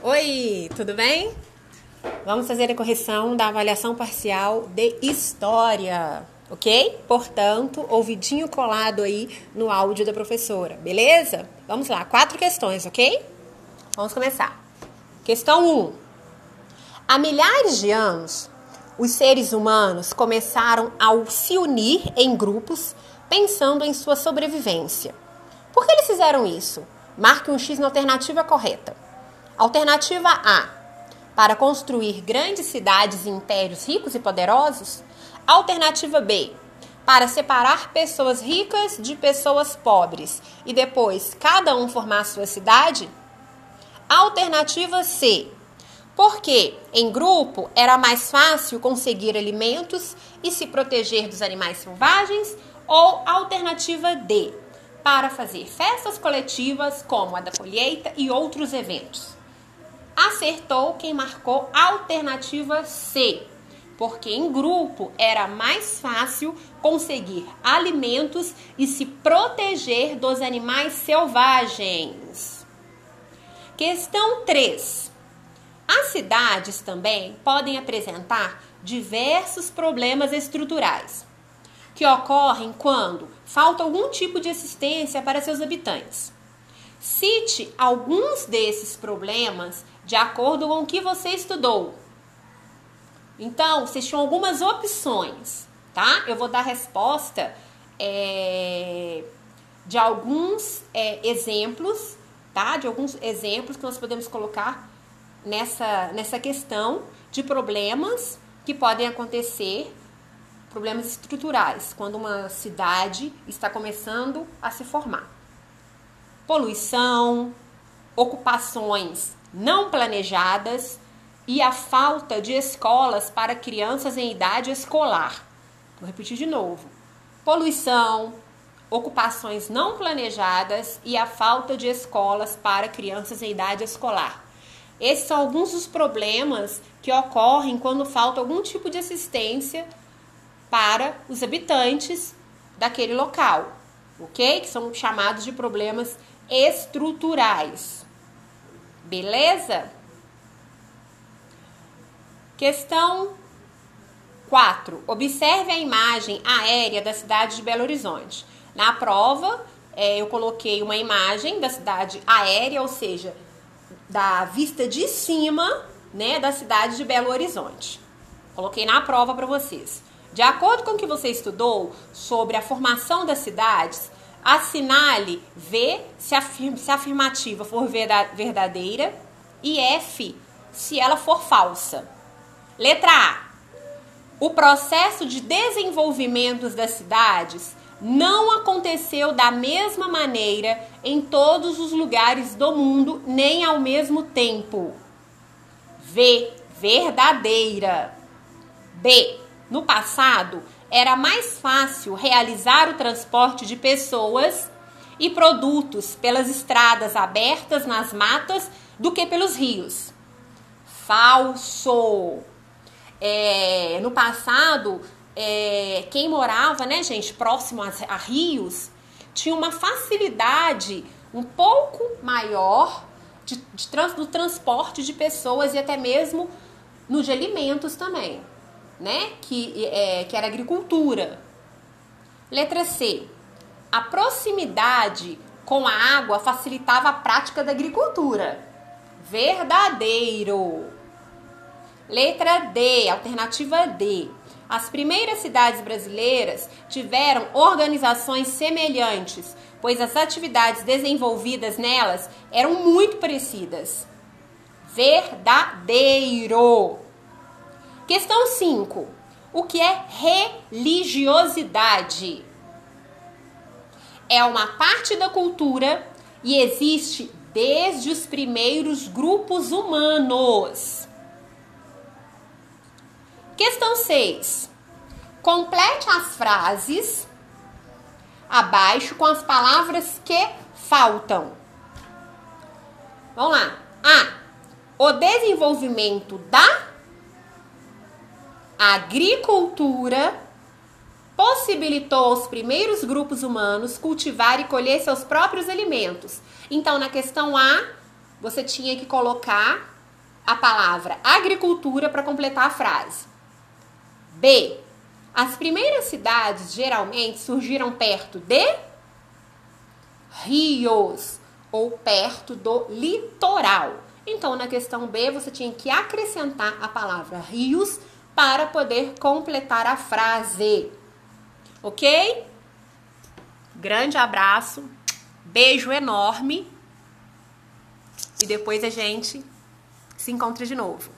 Oi, tudo bem? Vamos fazer a correção da avaliação parcial de história, ok? Portanto, ouvidinho colado aí no áudio da professora, beleza? Vamos lá, quatro questões, ok? Vamos começar. Questão 1. Um. Há milhares de anos, os seres humanos começaram a se unir em grupos pensando em sua sobrevivência. Por que eles fizeram isso? Marque um X na alternativa correta. Alternativa A: para construir grandes cidades e impérios ricos e poderosos. Alternativa B: para separar pessoas ricas de pessoas pobres e depois cada um formar sua cidade. Alternativa C: porque em grupo era mais fácil conseguir alimentos e se proteger dos animais selvagens. Ou alternativa D: para fazer festas coletivas como a da colheita e outros eventos. Acertou quem marcou alternativa C, porque em grupo era mais fácil conseguir alimentos e se proteger dos animais selvagens. Questão 3. As cidades também podem apresentar diversos problemas estruturais que ocorrem quando falta algum tipo de assistência para seus habitantes. Cite alguns desses problemas de acordo com o que você estudou. Então, vocês tinham algumas opções, tá? Eu vou dar resposta é, de alguns é, exemplos, tá? De alguns exemplos que nós podemos colocar nessa, nessa questão de problemas que podem acontecer, problemas estruturais, quando uma cidade está começando a se formar poluição, ocupações não planejadas e a falta de escolas para crianças em idade escolar. Vou repetir de novo: poluição, ocupações não planejadas e a falta de escolas para crianças em idade escolar. Esses são alguns dos problemas que ocorrem quando falta algum tipo de assistência para os habitantes daquele local, ok? Que são chamados de problemas estruturais. Beleza? Questão 4. Observe a imagem aérea da cidade de Belo Horizonte. Na prova, é, eu coloquei uma imagem da cidade aérea, ou seja, da vista de cima, né, da cidade de Belo Horizonte. Coloquei na prova para vocês. De acordo com o que você estudou sobre a formação das cidades, Assinale V se, afirma, se a afirmativa for verdadeira e F se ela for falsa. Letra A. O processo de desenvolvimento das cidades não aconteceu da mesma maneira em todos os lugares do mundo, nem ao mesmo tempo. V. Verdadeira. B. No passado, era mais fácil realizar o transporte de pessoas e produtos pelas estradas abertas nas matas do que pelos rios. Falso. É, no passado, é, quem morava, né, gente, próximo a, a rios, tinha uma facilidade um pouco maior de, de trans, do transporte de pessoas e até mesmo no de alimentos também né? Que, é, que era agricultura. Letra C. A proximidade com a água facilitava a prática da agricultura. Verdadeiro. Letra D, alternativa D. As primeiras cidades brasileiras tiveram organizações semelhantes, pois as atividades desenvolvidas nelas eram muito parecidas. Verdadeiro. Questão 5. O que é religiosidade? É uma parte da cultura e existe desde os primeiros grupos humanos. Questão 6. Complete as frases abaixo com as palavras que faltam. Vamos lá. A. O desenvolvimento da agricultura possibilitou aos primeiros grupos humanos cultivar e colher seus próprios alimentos. Então, na questão A, você tinha que colocar a palavra agricultura para completar a frase. B. As primeiras cidades geralmente surgiram perto de rios ou perto do litoral. Então, na questão B, você tinha que acrescentar a palavra rios para poder completar a frase. Ok? Grande abraço, beijo enorme e depois a gente se encontra de novo.